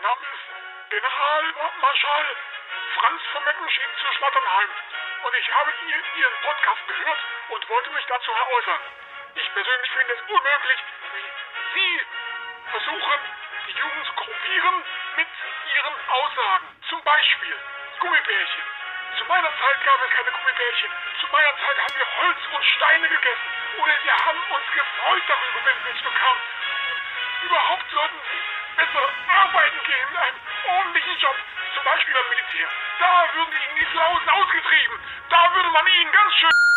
Name ist Generalmarschall Franz von Meckenschmidt zu Schnatternheim und ich habe Ihren Podcast gehört und wollte mich dazu äußern. Ich persönlich finde es unmöglich, wie Sie versuchen, die Jugend zu korrumpieren mit Ihren Aussagen. Zum Beispiel Gummibärchen. Zu meiner Zeit gab es keine Gummibärchen. Zu meiner Zeit haben wir Holz und Steine gegessen. Oder wir haben uns gefreut darüber, wenn wir es bekamen. Überhaupt sollten Sie besser arbeiten gehen, einen ordentlichen Job. Zum Beispiel beim Militär. Da würden die Flausen ausgetrieben. Da würde man Ihnen ganz schön...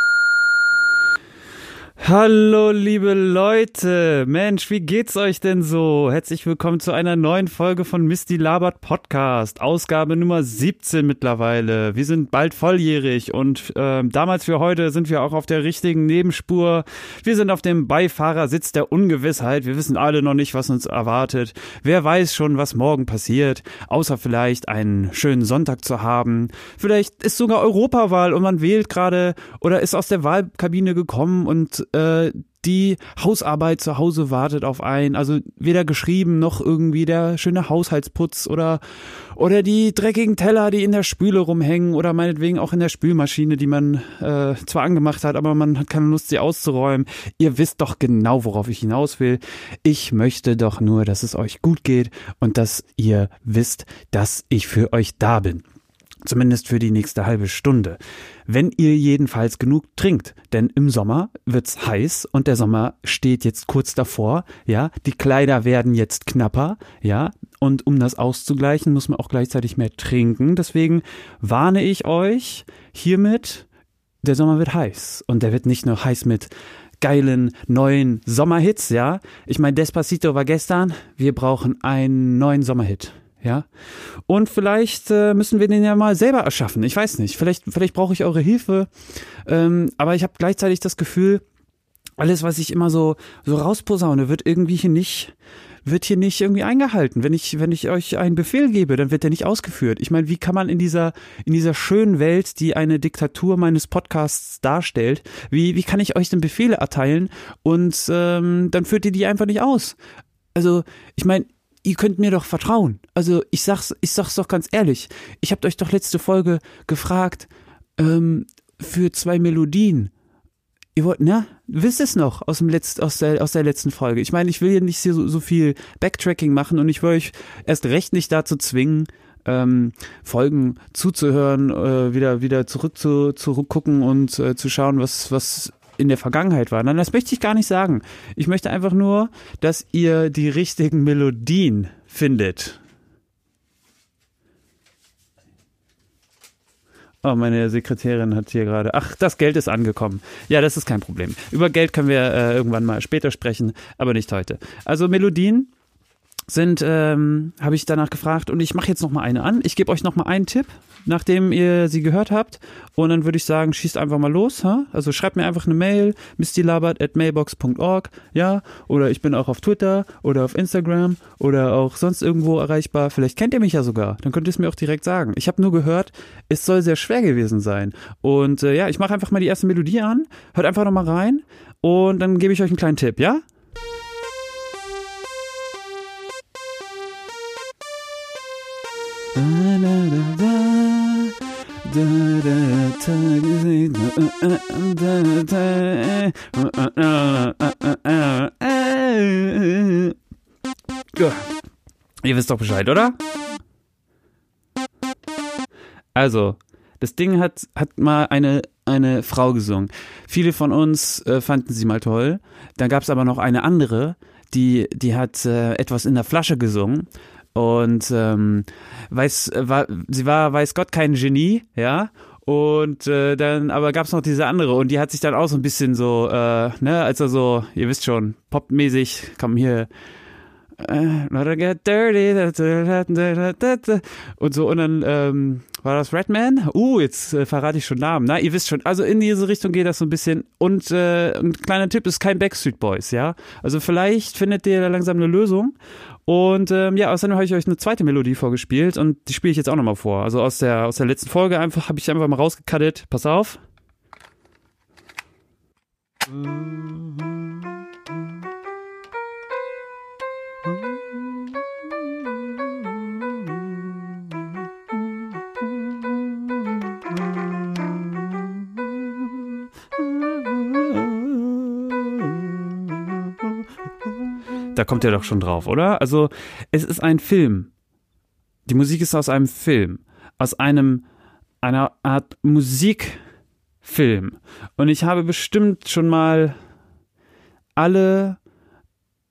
Hallo liebe Leute, Mensch, wie geht's euch denn so? Herzlich willkommen zu einer neuen Folge von Misty Labert Podcast, Ausgabe Nummer 17 mittlerweile. Wir sind bald volljährig und äh, damals für heute sind wir auch auf der richtigen Nebenspur. Wir sind auf dem Beifahrersitz der Ungewissheit. Wir wissen alle noch nicht, was uns erwartet. Wer weiß schon, was morgen passiert, außer vielleicht einen schönen Sonntag zu haben. Vielleicht ist sogar Europawahl und man wählt gerade oder ist aus der Wahlkabine gekommen und äh, die Hausarbeit zu Hause wartet auf einen. Also weder geschrieben noch irgendwie der schöne Haushaltsputz oder oder die dreckigen Teller, die in der Spüle rumhängen oder meinetwegen auch in der Spülmaschine, die man äh, zwar angemacht hat, aber man hat keine Lust, sie auszuräumen. Ihr wisst doch genau, worauf ich hinaus will. Ich möchte doch nur, dass es euch gut geht und dass ihr wisst, dass ich für euch da bin. Zumindest für die nächste halbe Stunde. Wenn ihr jedenfalls genug trinkt, denn im Sommer wird's heiß und der Sommer steht jetzt kurz davor, ja, die Kleider werden jetzt knapper, ja, und um das auszugleichen, muss man auch gleichzeitig mehr trinken. Deswegen warne ich euch hiermit, der Sommer wird heiß und der wird nicht nur heiß mit geilen neuen Sommerhits, ja. Ich meine, Despacito war gestern, wir brauchen einen neuen Sommerhit ja. Und vielleicht äh, müssen wir den ja mal selber erschaffen. Ich weiß nicht. Vielleicht, vielleicht brauche ich eure Hilfe. Ähm, aber ich habe gleichzeitig das Gefühl, alles, was ich immer so, so rausposaune, wird irgendwie hier nicht, wird hier nicht irgendwie eingehalten. Wenn ich, wenn ich euch einen Befehl gebe, dann wird der nicht ausgeführt. Ich meine, wie kann man in dieser, in dieser schönen Welt, die eine Diktatur meines Podcasts darstellt, wie, wie kann ich euch denn Befehle erteilen und ähm, dann führt ihr die einfach nicht aus? Also, ich meine, ihr könnt mir doch vertrauen. Also ich sag's, ich sag's doch ganz ehrlich. Ich habt euch doch letzte Folge gefragt ähm, für zwei Melodien. Ihr wollt, ne? Wisst es noch aus dem Letzt, aus der, aus der letzten Folge. Ich meine, ich will hier nicht so, so viel Backtracking machen und ich will euch erst recht nicht dazu zwingen, ähm, Folgen zuzuhören, äh, wieder wieder zurück zu zurückgucken und äh, zu schauen, was was in der Vergangenheit war. Nein, das möchte ich gar nicht sagen. Ich möchte einfach nur, dass ihr die richtigen Melodien findet. Oh, meine Sekretärin hat hier gerade. Ach, das Geld ist angekommen. Ja, das ist kein Problem. Über Geld können wir äh, irgendwann mal später sprechen, aber nicht heute. Also Melodien sind, ähm, habe ich danach gefragt und ich mache jetzt noch mal eine an. Ich gebe euch noch mal einen Tipp, nachdem ihr sie gehört habt und dann würde ich sagen, schießt einfach mal los. Ha? Also schreibt mir einfach eine Mail, mistylabert@mailbox.org, ja, oder ich bin auch auf Twitter oder auf Instagram oder auch sonst irgendwo erreichbar. Vielleicht kennt ihr mich ja sogar, dann könnt ihr es mir auch direkt sagen. Ich habe nur gehört, es soll sehr schwer gewesen sein und äh, ja, ich mache einfach mal die erste Melodie an, hört einfach noch mal rein und dann gebe ich euch einen kleinen Tipp, ja? Ihr wisst doch Bescheid, oder? Also, das Ding hat, hat mal eine, eine Frau gesungen. Viele von uns äh, fanden sie mal toll. Dann gab es aber noch eine andere, die, die hat äh, etwas in der Flasche gesungen und ähm, weiß, war, sie war, weiß Gott, kein Genie, ja. Und äh, dann, aber gab's noch diese andere und die hat sich dann auch so ein bisschen so, äh, ne, also so, ihr wisst schon, popmäßig, komm hier, äh, get dirty, und so, und dann ähm, war das Redman? Uh, jetzt äh, verrate ich schon Namen. Na, ihr wisst schon, also in diese Richtung geht das so ein bisschen. Und äh, ein kleiner Tipp ist kein Backstreet Boys, ja. Also vielleicht findet ihr da langsam eine Lösung. Und ähm, ja, außerdem habe ich euch eine zweite Melodie vorgespielt und die spiele ich jetzt auch nochmal vor. Also aus der, aus der letzten Folge einfach habe ich einfach mal rausgekattet. Pass auf. Da kommt ihr doch schon drauf, oder? Also, es ist ein Film. Die Musik ist aus einem Film. Aus einem, einer Art Musikfilm. Und ich habe bestimmt schon mal alle,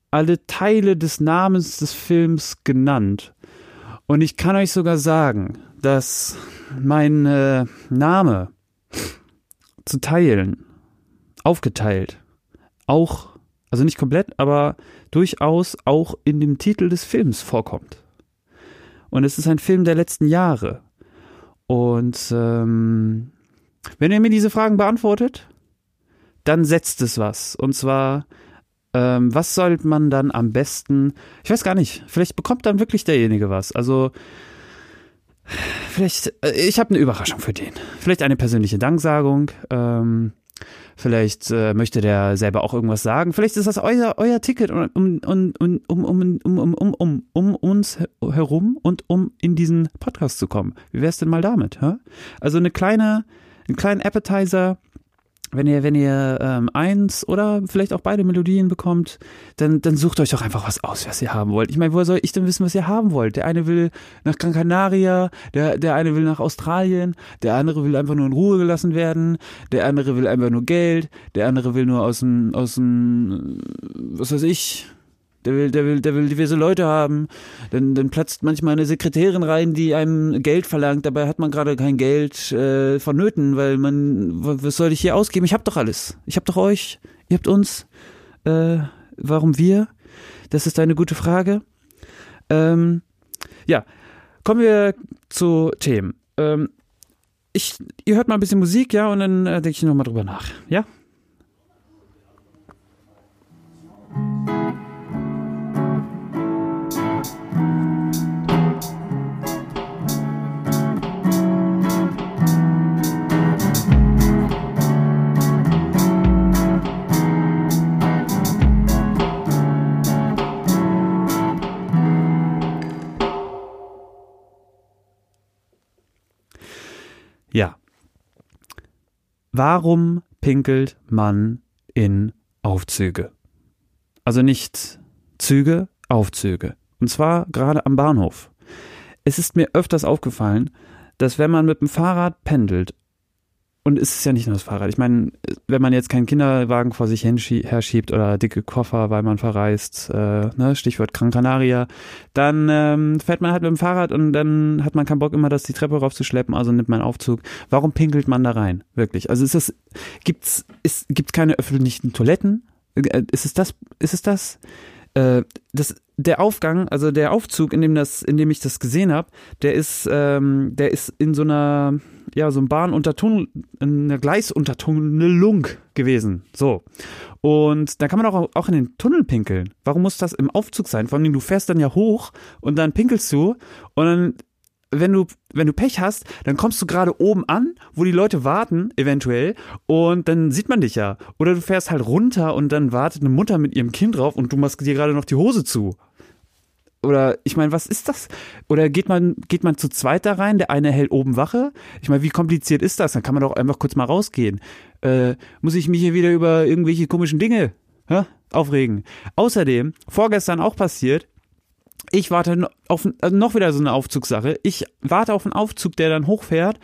alle Teile des Namens des Films genannt. Und ich kann euch sogar sagen, dass mein äh, Name zu teilen, aufgeteilt, auch, also nicht komplett, aber durchaus auch in dem Titel des Films vorkommt. Und es ist ein Film der letzten Jahre. Und ähm, wenn ihr mir diese Fragen beantwortet, dann setzt es was. Und zwar, ähm, was sollte man dann am besten, ich weiß gar nicht, vielleicht bekommt dann wirklich derjenige was. Also, vielleicht, äh, ich habe eine Überraschung für den. Vielleicht eine persönliche Danksagung. Ähm, Vielleicht äh, möchte der selber auch irgendwas sagen. Vielleicht ist das euer, euer Ticket um, um, um, um, um, um, um, um, um uns herum und um in diesen Podcast zu kommen. Wie wär's denn mal damit? Hä? Also eine kleine, einen kleinen Appetizer wenn ihr, wenn ihr ähm, eins oder vielleicht auch beide Melodien bekommt, dann, dann sucht euch doch einfach was aus, was ihr haben wollt. Ich meine, woher soll ich denn wissen, was ihr haben wollt? Der eine will nach Gran Canaria, der, der eine will nach Australien, der andere will einfach nur in Ruhe gelassen werden, der andere will einfach nur Geld, der andere will nur aus dem, aus dem, was weiß ich, der will, der will, der will diverse Leute haben. Dann, dann platzt manchmal eine Sekretärin rein, die einem Geld verlangt. Dabei hat man gerade kein Geld äh, vonnöten, weil man, was soll ich hier ausgeben? Ich hab doch alles. Ich hab doch euch. Ihr habt uns. Äh, warum wir? Das ist eine gute Frage. Ähm, ja, kommen wir zu Themen. Ähm, ich, ihr hört mal ein bisschen Musik, ja, und dann äh, denke ich nochmal drüber nach. Ja? Ja. Warum pinkelt man in Aufzüge? Also nicht Züge, Aufzüge. Und zwar gerade am Bahnhof. Es ist mir öfters aufgefallen, dass wenn man mit dem Fahrrad pendelt und es ist ja nicht nur das Fahrrad. Ich meine, wenn man jetzt keinen Kinderwagen vor sich herschiebt oder dicke Koffer, weil man verreist, äh, ne, Stichwort Gran Canaria, dann ähm, fährt man halt mit dem Fahrrad und dann hat man keinen Bock immer, das die Treppe raufzuschleppen, also nimmt man einen Aufzug. Warum pinkelt man da rein? Wirklich? Also ist das, gibt's, ist, gibt's keine öffentlichen Toiletten? Äh, ist es das, ist es das? Äh, das, der Aufgang, also der Aufzug, in dem das, in dem ich das gesehen habe, der ist, ähm, der ist in so einer, ja, so einem Bahnuntertunnel, in einer Gleisuntertunnelung gewesen. So. Und da kann man auch, auch in den Tunnel pinkeln. Warum muss das im Aufzug sein? Vor allem, du fährst dann ja hoch und dann pinkelst du und dann wenn du, wenn du Pech hast, dann kommst du gerade oben an, wo die Leute warten, eventuell, und dann sieht man dich ja. Oder du fährst halt runter und dann wartet eine Mutter mit ihrem Kind drauf und du machst dir gerade noch die Hose zu. Oder ich meine, was ist das? Oder geht man, geht man zu zweit da rein, der eine hält oben Wache? Ich meine, wie kompliziert ist das? Dann kann man doch einfach kurz mal rausgehen. Äh, muss ich mich hier wieder über irgendwelche komischen Dinge hä, aufregen? Außerdem, vorgestern auch passiert, ich warte auf also noch wieder so eine Aufzugssache. Ich warte auf einen Aufzug, der dann hochfährt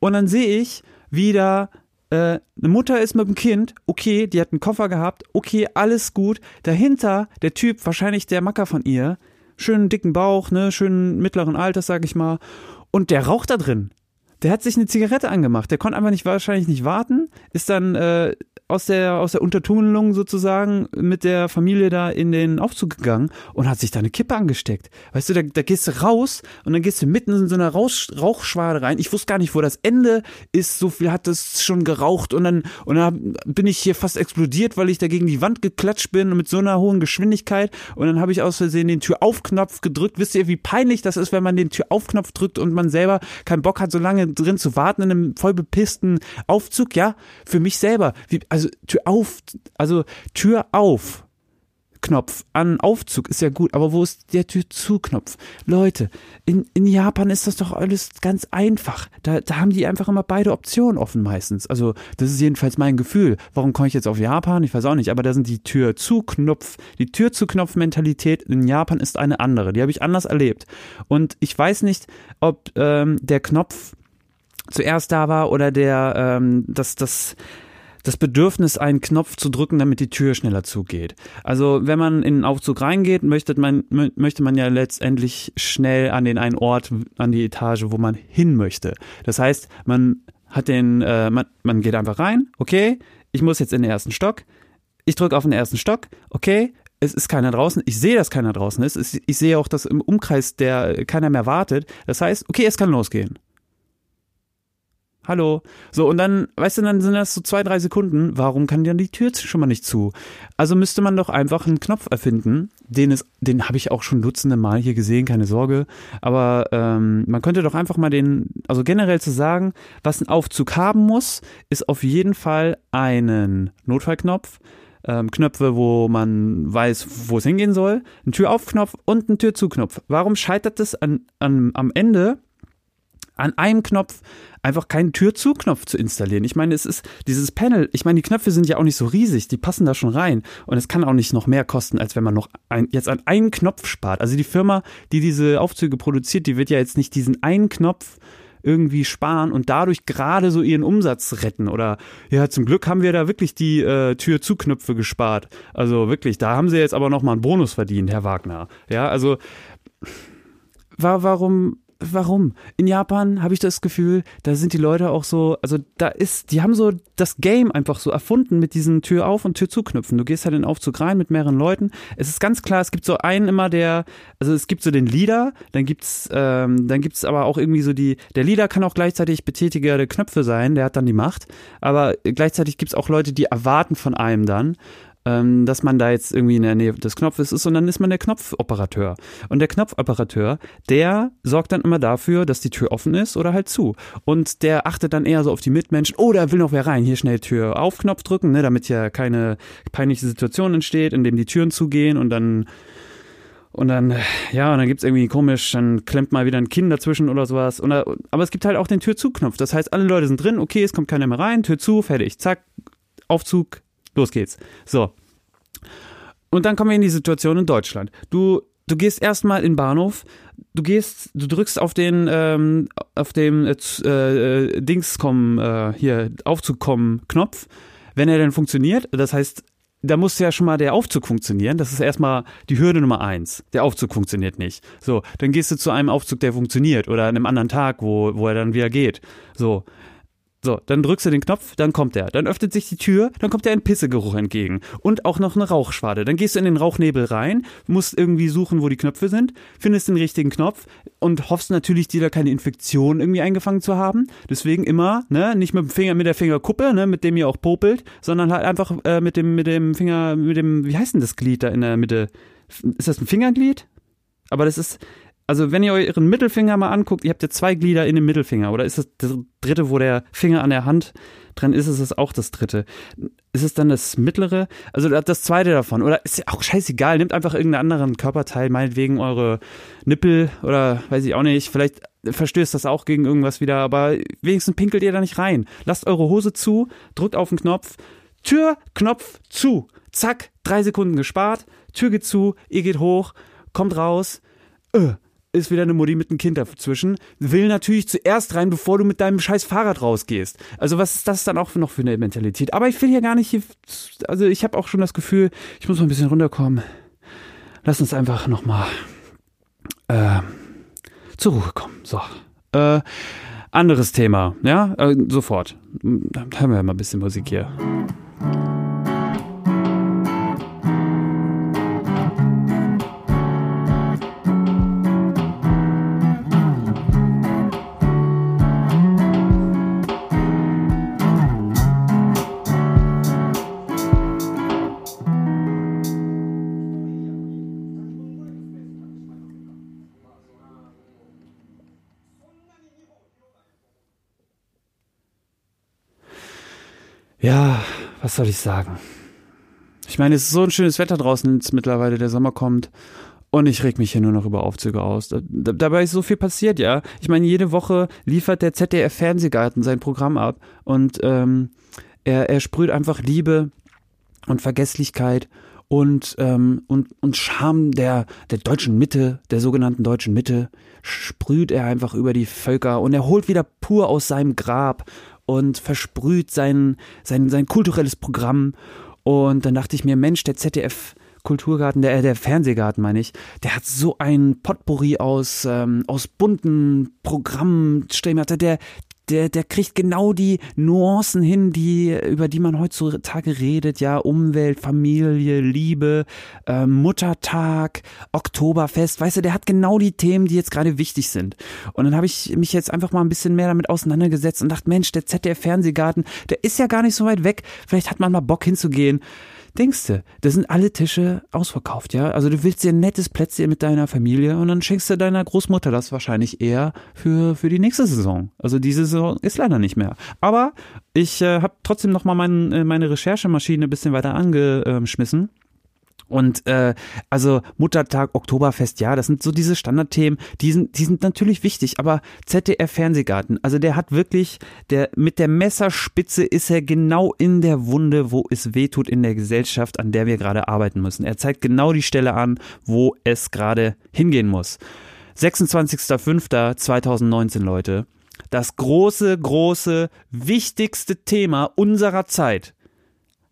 und dann sehe ich wieder äh, eine Mutter ist mit dem Kind, okay, die hat einen Koffer gehabt, okay, alles gut. Dahinter der Typ, wahrscheinlich der Macker von ihr, schönen dicken Bauch, ne, schönen mittleren Alters, sag ich mal, und der raucht da drin. Der hat sich eine Zigarette angemacht. Der konnte einfach nicht wahrscheinlich nicht warten, ist dann äh, aus der, aus der Untertunnelung sozusagen mit der Familie da in den Aufzug gegangen und hat sich da eine Kippe angesteckt. Weißt du, da, da gehst du raus und dann gehst du mitten in so eine Rausch, Rauchschwade rein. Ich wusste gar nicht, wo das Ende ist. So viel hat das schon geraucht und dann, und dann bin ich hier fast explodiert, weil ich da gegen die Wand geklatscht bin und mit so einer hohen Geschwindigkeit. Und dann habe ich aus Versehen den Türaufknopf gedrückt. Wisst ihr, wie peinlich das ist, wenn man den Türaufknopf drückt und man selber keinen Bock hat, so lange drin zu warten in einem voll bepissten Aufzug? Ja, für mich selber. Wie, also Tür auf, also Tür auf. Tür-Auf-Knopf an Aufzug ist ja gut, aber wo ist der Tür-Zu-Knopf? Leute, in, in Japan ist das doch alles ganz einfach. Da, da haben die einfach immer beide Optionen offen meistens. Also, das ist jedenfalls mein Gefühl. Warum komme ich jetzt auf Japan? Ich weiß auch nicht, aber da sind die Tür-Zu-Knopf, die Tür-Zu-Knopf-Mentalität in Japan ist eine andere. Die habe ich anders erlebt. Und ich weiß nicht, ob ähm, der Knopf zuerst da war oder der, ähm, das, das, das Bedürfnis, einen Knopf zu drücken, damit die Tür schneller zugeht. Also wenn man in den Aufzug reingeht, möchte man, möchte man ja letztendlich schnell an den einen Ort, an die Etage, wo man hin möchte. Das heißt, man hat den, äh, man, man geht einfach rein, okay, ich muss jetzt in den ersten Stock, ich drücke auf den ersten Stock, okay, es ist keiner draußen, ich sehe, dass keiner draußen ist, ich sehe auch, dass im Umkreis der keiner mehr wartet. Das heißt, okay, es kann losgehen hallo. So, und dann, weißt du, dann sind das so zwei, drei Sekunden. Warum kann dann die Tür schon mal nicht zu? Also müsste man doch einfach einen Knopf erfinden. Den ist, den habe ich auch schon dutzende Mal hier gesehen, keine Sorge. Aber ähm, man könnte doch einfach mal den, also generell zu sagen, was ein Aufzug haben muss, ist auf jeden Fall einen Notfallknopf. Ähm, Knöpfe, wo man weiß, wo es hingehen soll, ein Türaufknopf und ein Türzuknopf. Warum scheitert es an, an, am Ende an einem Knopf einfach keinen Tür-zu-Knopf zu installieren. Ich meine, es ist dieses Panel, ich meine, die Knöpfe sind ja auch nicht so riesig, die passen da schon rein und es kann auch nicht noch mehr kosten, als wenn man noch ein, jetzt an einen Knopf spart. Also die Firma, die diese Aufzüge produziert, die wird ja jetzt nicht diesen einen Knopf irgendwie sparen und dadurch gerade so ihren Umsatz retten. Oder ja, zum Glück haben wir da wirklich die äh, Tür-zu-Knöpfe gespart. Also wirklich, da haben sie jetzt aber nochmal einen Bonus verdient, Herr Wagner. Ja, also war, warum warum? In Japan habe ich das Gefühl, da sind die Leute auch so, also da ist, die haben so das Game einfach so erfunden mit diesen Tür auf und Tür zuknüpfen. Du gehst halt in den Aufzug rein mit mehreren Leuten. Es ist ganz klar, es gibt so einen immer, der, also es gibt so den Leader, dann gibt's, ähm, dann gibt's aber auch irgendwie so die, der Leader kann auch gleichzeitig Betätiger der Knöpfe sein, der hat dann die Macht, aber gleichzeitig gibt's auch Leute, die erwarten von einem dann, ähm, dass man da jetzt irgendwie in der Nähe des Knopfes ist und dann ist man der Knopfoperateur. Und der Knopfoperateur, der sorgt dann immer dafür, dass die Tür offen ist oder halt zu. Und der achtet dann eher so auf die Mitmenschen, oh, da will noch wer rein, hier schnell Tür auf Knopf drücken, ne, damit ja keine peinliche Situation entsteht, in dem die Türen zugehen und dann und dann, ja, und dann gibt's irgendwie komisch, dann klemmt mal wieder ein Kind dazwischen oder sowas. Und, aber es gibt halt auch den Tür-zu-Knopf. Das heißt, alle Leute sind drin, okay, es kommt keiner mehr rein, Tür zu, fertig, zack, Aufzug, Los geht's. So. Und dann kommen wir in die Situation in Deutschland. Du, du gehst erstmal in den Bahnhof, du gehst, du drückst auf den, ähm, auf dem äh, äh, Dings kommen, äh, hier, Aufzug kommen Knopf, wenn er denn funktioniert. Das heißt, da muss ja schon mal der Aufzug funktionieren. Das ist erstmal die Hürde Nummer eins. Der Aufzug funktioniert nicht. So, dann gehst du zu einem Aufzug, der funktioniert oder an einem anderen Tag, wo, wo er dann wieder geht. So, so, dann drückst du den Knopf, dann kommt er. Dann öffnet sich die Tür, dann kommt dir ein Pissegeruch entgegen. Und auch noch eine Rauchschwade. Dann gehst du in den Rauchnebel rein, musst irgendwie suchen, wo die Knöpfe sind, findest den richtigen Knopf und hoffst natürlich, dir da keine Infektion irgendwie eingefangen zu haben. Deswegen immer, ne, nicht mit dem Finger, mit der Fingerkuppe, ne, mit dem ihr auch popelt, sondern halt einfach äh, mit dem, mit dem Finger, mit dem, wie heißt denn das Glied da in der Mitte? Ist das ein Fingerglied? Aber das ist, also wenn ihr euren Mittelfinger mal anguckt, ihr habt ja zwei Glieder in dem Mittelfinger, oder ist das das dritte, wo der Finger an der Hand dran ist, ist es auch das dritte? Ist es dann das mittlere? Also das zweite davon, oder ist ja auch scheißegal, nehmt einfach irgendeinen anderen Körperteil, meinetwegen eure Nippel oder weiß ich auch nicht, vielleicht verstößt das auch gegen irgendwas wieder, aber wenigstens pinkelt ihr da nicht rein. Lasst eure Hose zu, drückt auf den Knopf, Tür, Knopf zu, zack, drei Sekunden gespart, Tür geht zu, ihr geht hoch, kommt raus, öh, ist wieder eine Mutti mit einem Kind dazwischen, will natürlich zuerst rein, bevor du mit deinem scheiß Fahrrad rausgehst. Also was ist das dann auch noch für eine Mentalität? Aber ich will hier gar nicht, hier, also ich habe auch schon das Gefühl, ich muss mal ein bisschen runterkommen. Lass uns einfach nochmal äh, zur Ruhe kommen. So. Äh, anderes Thema, ja, äh, sofort. Dann haben wir mal ein bisschen Musik hier. Ja, was soll ich sagen? Ich meine, es ist so ein schönes Wetter draußen jetzt mittlerweile, der Sommer kommt. Und ich reg mich hier nur noch über Aufzüge aus. Da, da, dabei ist so viel passiert, ja. Ich meine, jede Woche liefert der ZDF-Fernsehgarten sein Programm ab und ähm, er, er sprüht einfach Liebe und Vergesslichkeit und, ähm, und, und Charme der, der deutschen Mitte, der sogenannten deutschen Mitte, sprüht er einfach über die Völker und er holt wieder pur aus seinem Grab und versprüht sein, sein, sein kulturelles Programm. Und dann dachte ich mir, Mensch, der ZDF Kulturgarten, der, der Fernsehgarten meine ich, der hat so ein Potpourri aus, ähm, aus bunten Programmen, der, der, der kriegt genau die Nuancen hin, die, über die man heutzutage redet, ja, Umwelt, Familie, Liebe, äh, Muttertag, Oktoberfest, weißt du, der hat genau die Themen, die jetzt gerade wichtig sind. Und dann habe ich mich jetzt einfach mal ein bisschen mehr damit auseinandergesetzt und dachte, Mensch, der ZDF Fernsehgarten, der ist ja gar nicht so weit weg. Vielleicht hat man mal Bock hinzugehen. Denkst du, da sind alle Tische ausverkauft, ja? Also du willst dir ein nettes Plätzchen mit deiner Familie und dann schenkst du deiner Großmutter das wahrscheinlich eher für, für die nächste Saison. Also diese Saison ist leider nicht mehr. Aber ich äh, habe trotzdem nochmal mein, äh, meine Recherchemaschine ein bisschen weiter angeschmissen. Und äh, also Muttertag, Oktoberfest, ja, das sind so diese Standardthemen, die sind, die sind natürlich wichtig, aber ZDF Fernsehgarten, also der hat wirklich, der mit der Messerspitze ist er genau in der Wunde, wo es wehtut in der Gesellschaft, an der wir gerade arbeiten müssen. Er zeigt genau die Stelle an, wo es gerade hingehen muss. 26.05.2019, Leute. Das große, große, wichtigste Thema unserer Zeit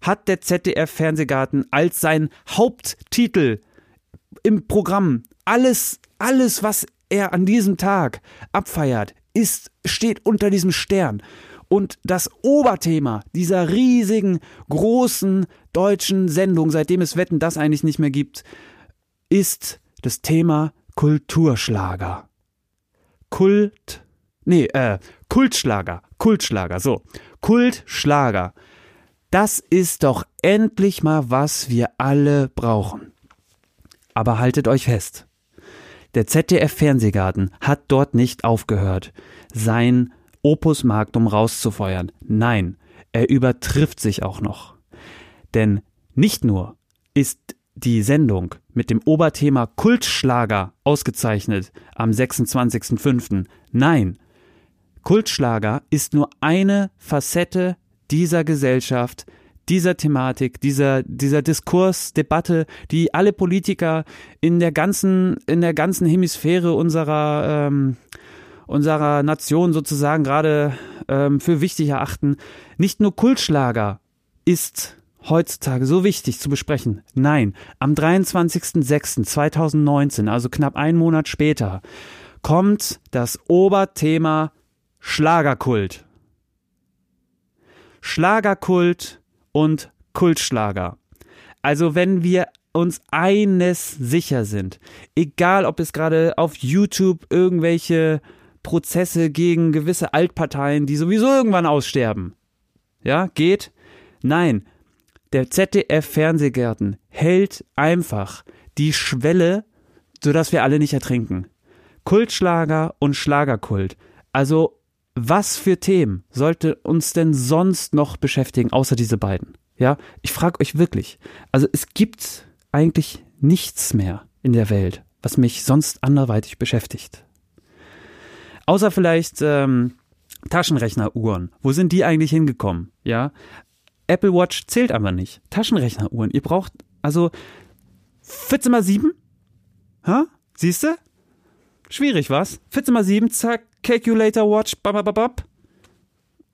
hat der ZDF Fernsehgarten als sein Haupttitel im Programm. Alles, alles, was er an diesem Tag abfeiert, ist, steht unter diesem Stern. Und das Oberthema dieser riesigen, großen deutschen Sendung, seitdem es Wetten das eigentlich nicht mehr gibt, ist das Thema Kulturschlager. Kult, nee, äh, Kultschlager, Kultschlager, so. Kultschlager. Das ist doch endlich mal, was wir alle brauchen. Aber haltet euch fest. Der ZDF Fernsehgarten hat dort nicht aufgehört, sein Opus Magnum rauszufeuern. Nein, er übertrifft sich auch noch. Denn nicht nur ist die Sendung mit dem Oberthema Kultschlager ausgezeichnet am 26.05. Nein, Kultschlager ist nur eine Facette dieser Gesellschaft, dieser Thematik, dieser, dieser Diskurs, Debatte, die alle Politiker in der ganzen, in der ganzen Hemisphäre unserer, ähm, unserer Nation sozusagen gerade ähm, für wichtig erachten. Nicht nur Kultschlager ist heutzutage so wichtig zu besprechen. Nein, am 23.06.2019, also knapp einen Monat später, kommt das Oberthema Schlagerkult. Schlagerkult und Kultschlager. Also wenn wir uns eines sicher sind, egal ob es gerade auf YouTube irgendwelche Prozesse gegen gewisse Altparteien, die sowieso irgendwann aussterben, ja, geht, nein, der ZDF Fernsehgarten hält einfach die Schwelle, sodass wir alle nicht ertrinken. Kultschlager und Schlagerkult. Also was für Themen sollte uns denn sonst noch beschäftigen, außer diese beiden? Ja, ich frage euch wirklich. Also es gibt eigentlich nichts mehr in der Welt, was mich sonst anderweitig beschäftigt. Außer vielleicht ähm, Taschenrechneruhren. Wo sind die eigentlich hingekommen? Ja, Apple Watch zählt aber nicht. Taschenrechneruhren. Ihr braucht also 14 mal 7? Ha? Siehst du? Schwierig, was? 14 mal 7, zack, Calculator Watch, babababab.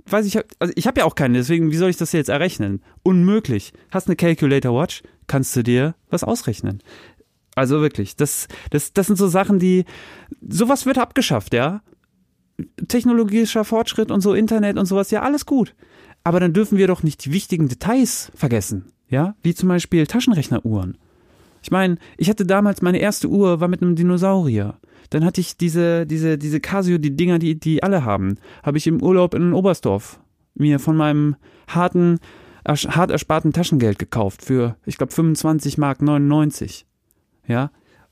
Weiß ich, also ich habe ja auch keine, deswegen, wie soll ich das jetzt errechnen? Unmöglich. Hast eine Calculator Watch, kannst du dir was ausrechnen. Also wirklich, das, das, das sind so Sachen, die, sowas wird abgeschafft, ja. Technologischer Fortschritt und so, Internet und sowas, ja, alles gut. Aber dann dürfen wir doch nicht die wichtigen Details vergessen, ja, wie zum Beispiel Taschenrechneruhren. Ich meine, ich hatte damals meine erste Uhr, war mit einem Dinosaurier. Dann hatte ich diese, diese, diese Casio, die Dinger, die, die alle haben, habe ich im Urlaub in Oberstdorf mir von meinem harten, hart ersparten Taschengeld gekauft für, ich glaube, 25 Mark 99. Ja.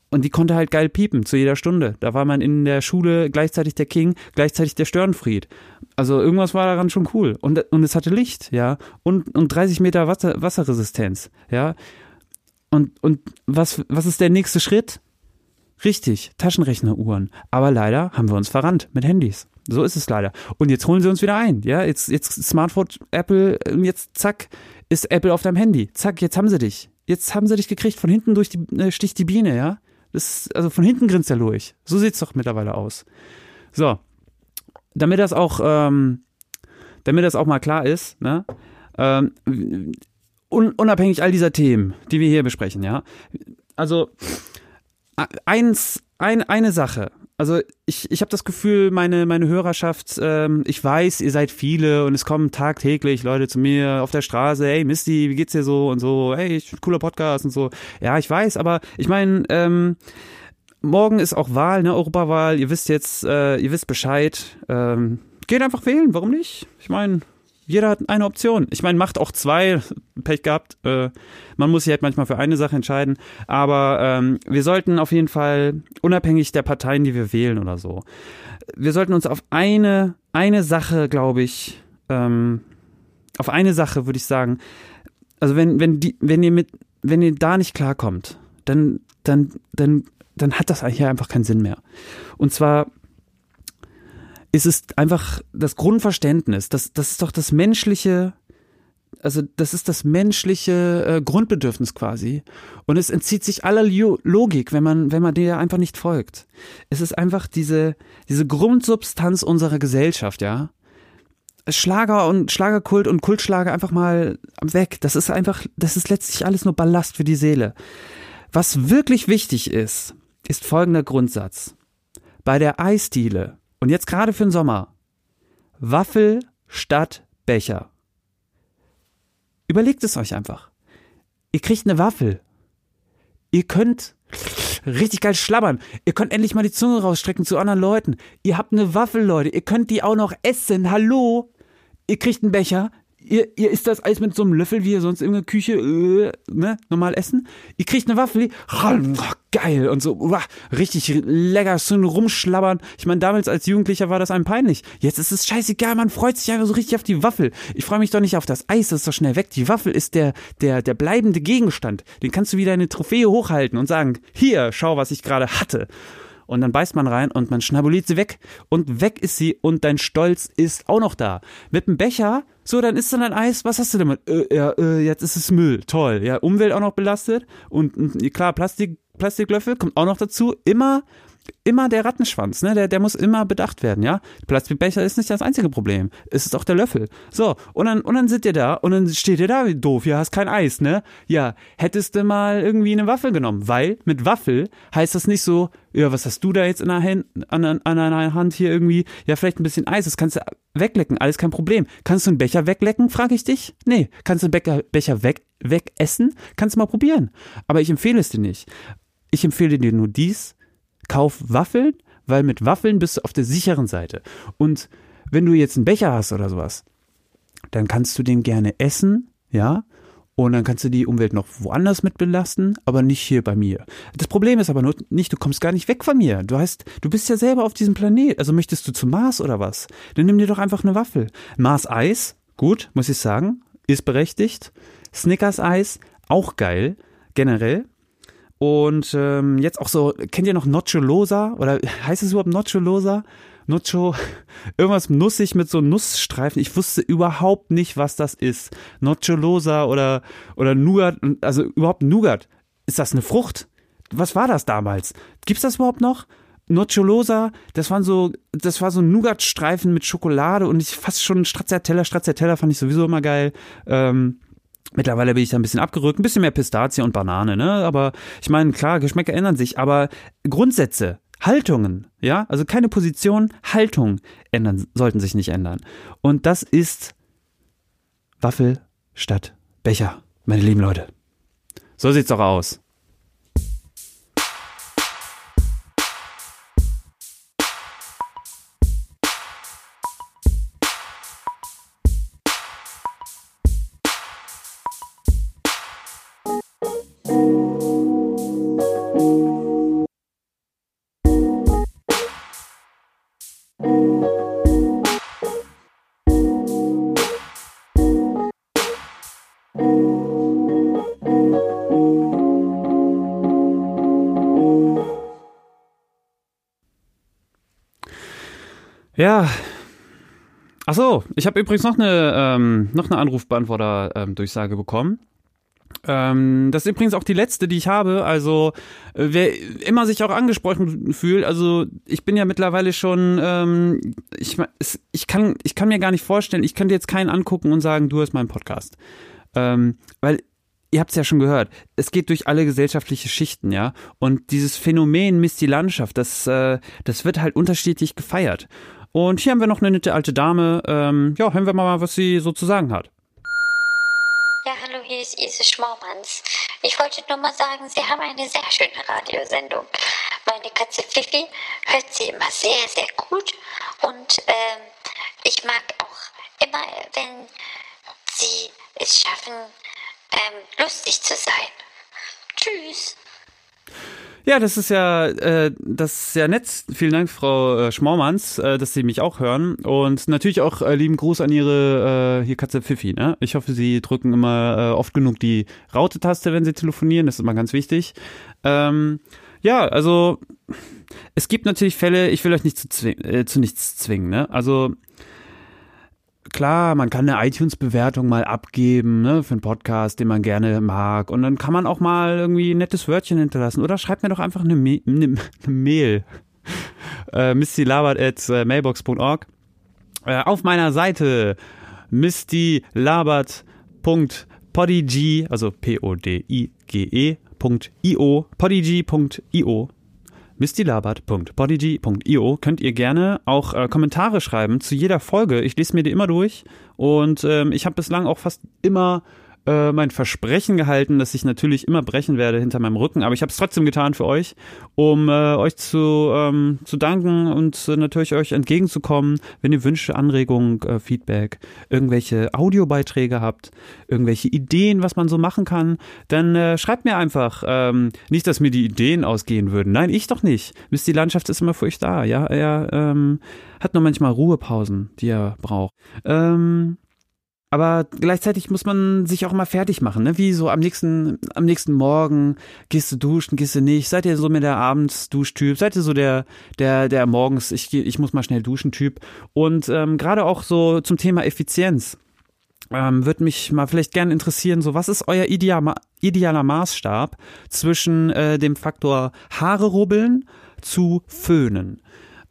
und die konnte halt geil piepen zu jeder Stunde. Da war man in der Schule gleichzeitig der King, gleichzeitig der Störenfried. Also irgendwas war daran schon cool. Und, und es hatte Licht, ja. Und, und 30 Meter Wasser, Wasserresistenz, ja. Und, und was, was ist der nächste Schritt? Richtig, Taschenrechneruhren. Aber leider haben wir uns verrannt mit Handys. So ist es leider. Und jetzt holen sie uns wieder ein. Ja, jetzt, jetzt Smartphone, Apple, jetzt zack, ist Apple auf deinem Handy. Zack, jetzt haben sie dich. Jetzt haben sie dich gekriegt. Von hinten durch die, äh, sticht die Biene, ja. Das, also von hinten grinst er durch. So sieht's doch mittlerweile aus. So. Damit das auch, ähm, damit das auch mal klar ist, ne? Ähm, un unabhängig all dieser Themen, die wir hier besprechen, ja. Also, eins, ein, eine Sache. Also ich, ich habe das Gefühl, meine, meine Hörerschaft, ähm, ich weiß, ihr seid viele und es kommen tagtäglich Leute zu mir auf der Straße, hey Misty, wie geht's dir so und so, hey, cooler Podcast und so. Ja, ich weiß, aber ich meine, ähm, morgen ist auch Wahl, ne, Europawahl, ihr wisst jetzt, äh, ihr wisst Bescheid. Ähm, geht einfach wählen, warum nicht? Ich meine, jeder hat eine Option. Ich meine, macht auch zwei, Pech gehabt. Äh, man muss sich halt manchmal für eine Sache entscheiden. Aber ähm, wir sollten auf jeden Fall, unabhängig der Parteien, die wir wählen oder so, wir sollten uns auf eine, eine Sache, glaube ich, ähm, auf eine Sache würde ich sagen, also wenn, wenn die, wenn ihr mit, wenn ihr da nicht klarkommt, dann, dann, dann, dann hat das hier einfach keinen Sinn mehr. Und zwar ist es einfach das Grundverständnis, das, das ist doch das menschliche, also das ist das menschliche äh, Grundbedürfnis quasi. Und es entzieht sich aller Logik, wenn man, wenn man der einfach nicht folgt. Es ist einfach diese, diese Grundsubstanz unserer Gesellschaft, ja. Schlager und Schlagerkult und Kultschlager einfach mal weg. Das ist einfach, das ist letztlich alles nur Ballast für die Seele. Was wirklich wichtig ist, ist folgender Grundsatz. Bei der Eisdiele und jetzt gerade für den Sommer. Waffel statt Becher. Überlegt es euch einfach. Ihr kriegt eine Waffel. Ihr könnt richtig geil schlabbern. Ihr könnt endlich mal die Zunge rausstrecken zu anderen Leuten. Ihr habt eine Waffel, Leute. Ihr könnt die auch noch essen. Hallo? Ihr kriegt einen Becher ihr, ihr isst das Eis mit so einem Löffel, wie ihr sonst in der Küche äh, ne, normal essen. Ihr kriegt eine Waffel, oh, geil und so, uh, richtig lecker, ein Rumschlabbern. Ich meine, damals als Jugendlicher war das einem peinlich. Jetzt ist es scheißegal, man freut sich einfach so richtig auf die Waffel. Ich freue mich doch nicht auf das Eis, das ist doch schnell weg. Die Waffel ist der, der, der bleibende Gegenstand. Den kannst du wie deine Trophäe hochhalten und sagen, hier, schau, was ich gerade hatte und dann beißt man rein und man schnabuliert sie weg und weg ist sie und dein Stolz ist auch noch da. Mit dem Becher so, dann isst du dein Eis. Was hast du damit? Äh, ja, äh, jetzt ist es Müll. Toll. Ja, Umwelt auch noch belastet. Und, und klar, Plastik, Plastiklöffel kommt auch noch dazu. Immer immer der Rattenschwanz, ne? Der, der muss immer bedacht werden, ja? Plastikbecher ist nicht das einzige Problem. Es ist auch der Löffel. So, und dann, und dann sitzt ihr da und dann steht ihr da wie doof, ja, hast kein Eis, ne? Ja, hättest du mal irgendwie eine Waffel genommen, weil mit Waffel heißt das nicht so, ja, was hast du da jetzt in der Hand, an, an, an einer Hand hier irgendwie? Ja, vielleicht ein bisschen Eis, das kannst du weglecken, alles kein Problem. Kannst du einen Becher weglecken, frage ich dich? Nee. Kannst du einen Becher, Becher weg, wegessen? Kannst du mal probieren. Aber ich empfehle es dir nicht. Ich empfehle dir nur dies, kauf Waffeln, weil mit Waffeln bist du auf der sicheren Seite. Und wenn du jetzt einen Becher hast oder sowas, dann kannst du den gerne essen, ja, und dann kannst du die Umwelt noch woanders mit belasten, aber nicht hier bei mir. Das Problem ist aber nur nicht, du kommst gar nicht weg von mir. Du heißt, du bist ja selber auf diesem Planet. Also möchtest du zum Mars oder was? Dann nimm dir doch einfach eine Waffel. Mars Eis, gut, muss ich sagen, ist berechtigt. Snickers Eis, auch geil, generell. Und ähm, jetzt auch so, kennt ihr noch Nocciolosa? Oder heißt es überhaupt Nocciolosa? Nocho, irgendwas nussig mit so Nussstreifen. Ich wusste überhaupt nicht, was das ist. Nocciolosa oder, oder Nougat, also überhaupt Nougat. Ist das eine Frucht? Was war das damals? Gibt's das überhaupt noch? Nocciolosa, das waren so, das war so Nougatstreifen mit Schokolade und ich fast schon Stracciatella, Stracciatella fand ich sowieso immer geil. Ähm, Mittlerweile bin ich da ein bisschen abgerückt, ein bisschen mehr Pistazie und Banane, ne? Aber ich meine, klar, Geschmäcker ändern sich, aber Grundsätze, Haltungen, ja, also keine Position, Haltung ändern, sollten sich nicht ändern. Und das ist Waffel statt Becher, meine lieben Leute. So sieht's doch aus. Ja. Ach so, ich habe übrigens noch eine, ähm, noch eine Anrufbeantworter-Durchsage ähm, bekommen. Ähm, das ist übrigens auch die letzte, die ich habe. Also äh, wer immer sich auch angesprochen fühlt, also ich bin ja mittlerweile schon, ähm, ich, ich, kann, ich kann mir gar nicht vorstellen, ich könnte jetzt keinen angucken und sagen, du hast meinen Podcast. Ähm, weil ihr habt es ja schon gehört, es geht durch alle gesellschaftliche Schichten, ja. Und dieses Phänomen Misst die Landschaft, das, äh, das wird halt unterschiedlich gefeiert. Und hier haben wir noch eine nette alte Dame. Ähm, ja, hören wir mal, was sie so zu sagen hat. Ja, hallo, hier ist Ise Schmormanns. Ich wollte nur mal sagen, Sie haben eine sehr schöne Radiosendung. Meine Katze Fifi hört sie immer sehr, sehr gut und ähm, ich mag auch immer, wenn Sie es schaffen, ähm, lustig zu sein. Tschüss. Ja, das ist ja, äh, das ist ja nett. Vielen Dank, Frau äh, Schmormanns, äh, dass Sie mich auch hören. Und natürlich auch äh, lieben Gruß an Ihre äh, hier Katze Pfiffi. Ne? Ich hoffe, Sie drücken immer äh, oft genug die Raute-Taste, wenn Sie telefonieren. Das ist immer ganz wichtig. Ähm, ja, also es gibt natürlich Fälle, ich will euch nicht zu, äh, zu nichts zwingen. Ne? Also klar, man kann eine iTunes-Bewertung mal abgeben, ne, für einen Podcast, den man gerne mag. Und dann kann man auch mal irgendwie ein nettes Wörtchen hinterlassen. Oder schreibt mir doch einfach eine, Me eine, eine Mail. äh, mistylabert at äh. Äh, auf meiner Seite mistylabert.podigy, also P-O-D-I-G-E.io, podigy.io mistylabert.podigy.io könnt ihr gerne auch äh, Kommentare schreiben zu jeder Folge. Ich lese mir die immer durch und ähm, ich habe bislang auch fast immer äh, mein Versprechen gehalten, dass ich natürlich immer brechen werde hinter meinem Rücken, aber ich habe es trotzdem getan für euch, um äh, euch zu, ähm, zu danken und äh, natürlich euch entgegenzukommen, wenn ihr Wünsche, Anregungen, äh, Feedback, irgendwelche Audiobeiträge habt, irgendwelche Ideen, was man so machen kann, dann äh, schreibt mir einfach. Ähm, nicht, dass mir die Ideen ausgehen würden. Nein, ich doch nicht. Wisst, die Landschaft ist immer für euch da. Ja, er ähm, hat nur manchmal Ruhepausen, die er braucht. Ähm, aber gleichzeitig muss man sich auch mal fertig machen, ne? Wie so am nächsten, am nächsten Morgen gehst du duschen, gehst du nicht. Seid ihr so mit der Abendsduschtyp? Seid ihr so der, der, der morgens, ich, ich muss mal schnell duschen Typ? Und ähm, gerade auch so zum Thema Effizienz. Ähm, würde mich mal vielleicht gerne interessieren, so was ist euer ideal, idealer Maßstab zwischen äh, dem Faktor Haare rubbeln zu föhnen?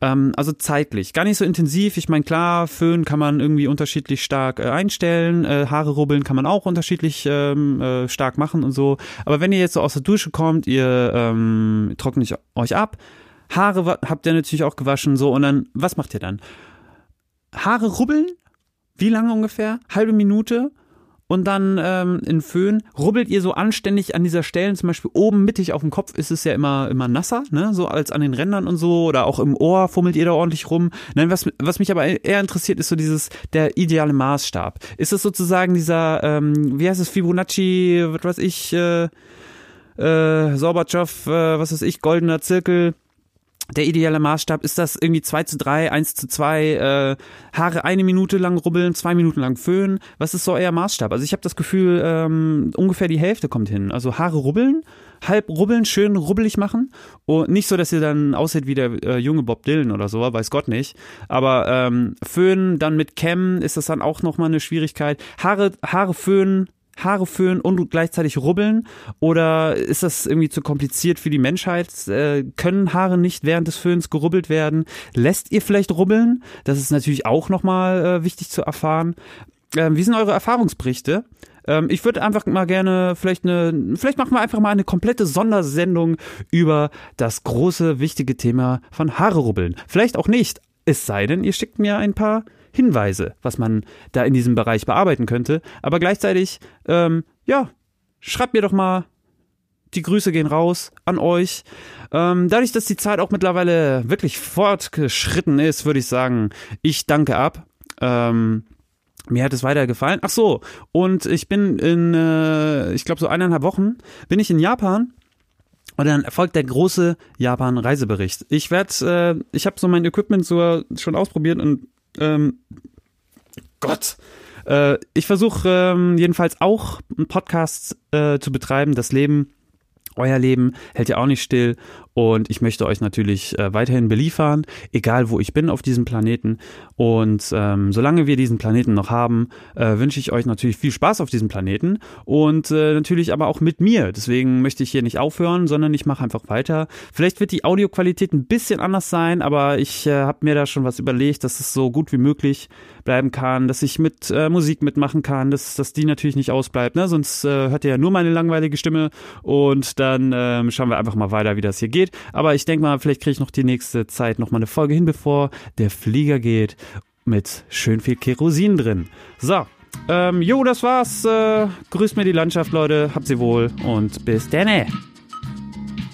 Ähm, also zeitlich, gar nicht so intensiv. Ich meine, klar, Föhn kann man irgendwie unterschiedlich stark äh, einstellen, äh, Haare rubbeln kann man auch unterschiedlich ähm, äh, stark machen und so. Aber wenn ihr jetzt so aus der Dusche kommt, ihr ähm, trocknet euch ab, Haare habt ihr natürlich auch gewaschen, so und dann, was macht ihr dann? Haare rubbeln? Wie lange ungefähr? Halbe Minute? Und dann ähm, in Föhn rubbelt ihr so anständig an dieser Stelle, zum Beispiel oben mittig auf dem Kopf ist es ja immer, immer nasser, ne, so als an den Rändern und so, oder auch im Ohr fummelt ihr da ordentlich rum. Nein, was, was mich aber eher interessiert, ist so dieses, der ideale Maßstab. Ist es sozusagen dieser, ähm, wie heißt es, Fibonacci, was weiß ich, äh, äh, Sorbatschow, äh, was weiß ich, goldener Zirkel, der ideale Maßstab ist das irgendwie 2 zu 3, 1 zu 2, äh, Haare eine Minute lang rubbeln, zwei Minuten lang föhnen. Was ist so euer Maßstab? Also ich habe das Gefühl, ähm, ungefähr die Hälfte kommt hin. Also Haare rubbeln, halb rubbeln, schön rubbelig machen. Und nicht so, dass ihr dann aussieht wie der äh, junge Bob Dylan oder so, weiß Gott nicht. Aber ähm, föhnen, dann mit Kämmen ist das dann auch nochmal eine Schwierigkeit. Haare, Haare föhnen, Haare föhnen und gleichzeitig rubbeln? Oder ist das irgendwie zu kompliziert für die Menschheit? Äh, können Haare nicht während des Föhns gerubbelt werden? Lässt ihr vielleicht rubbeln? Das ist natürlich auch nochmal äh, wichtig zu erfahren. Ähm, wie sind eure Erfahrungsberichte? Ähm, ich würde einfach mal gerne vielleicht eine, vielleicht machen wir einfach mal eine komplette Sondersendung über das große, wichtige Thema von Haare rubbeln. Vielleicht auch nicht. Es sei denn, ihr schickt mir ein paar Hinweise, was man da in diesem Bereich bearbeiten könnte. Aber gleichzeitig, ähm, ja, schreibt mir doch mal. Die Grüße gehen raus an euch. Ähm, dadurch, dass die Zeit auch mittlerweile wirklich fortgeschritten ist, würde ich sagen, ich danke ab. Ähm, mir hat es weiter gefallen. Ach so, und ich bin in, äh, ich glaube so eineinhalb Wochen, bin ich in Japan und dann erfolgt der große Japan-Reisebericht. Ich werde, äh, ich habe so mein Equipment so schon ausprobiert und ähm, Gott. Äh, ich versuche ähm, jedenfalls auch einen Podcast äh, zu betreiben. Das Leben, euer Leben hält ja auch nicht still. Und ich möchte euch natürlich äh, weiterhin beliefern, egal wo ich bin auf diesem Planeten. Und ähm, solange wir diesen Planeten noch haben, äh, wünsche ich euch natürlich viel Spaß auf diesem Planeten und äh, natürlich aber auch mit mir. Deswegen möchte ich hier nicht aufhören, sondern ich mache einfach weiter. Vielleicht wird die Audioqualität ein bisschen anders sein, aber ich äh, habe mir da schon was überlegt, dass es so gut wie möglich bleiben kann, dass ich mit äh, Musik mitmachen kann, dass, dass die natürlich nicht ausbleibt, ne? sonst äh, hört ihr ja nur meine langweilige Stimme und dann ähm, schauen wir einfach mal weiter, wie das hier geht. Aber ich denke mal, vielleicht kriege ich noch die nächste Zeit noch mal eine Folge hin, bevor der Flieger geht mit schön viel Kerosin drin. So, ähm, jo, das war's. Äh, grüßt mir die Landschaft, Leute. Habt sie wohl und bis dann.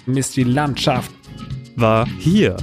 Mist die Landschaft. War hier.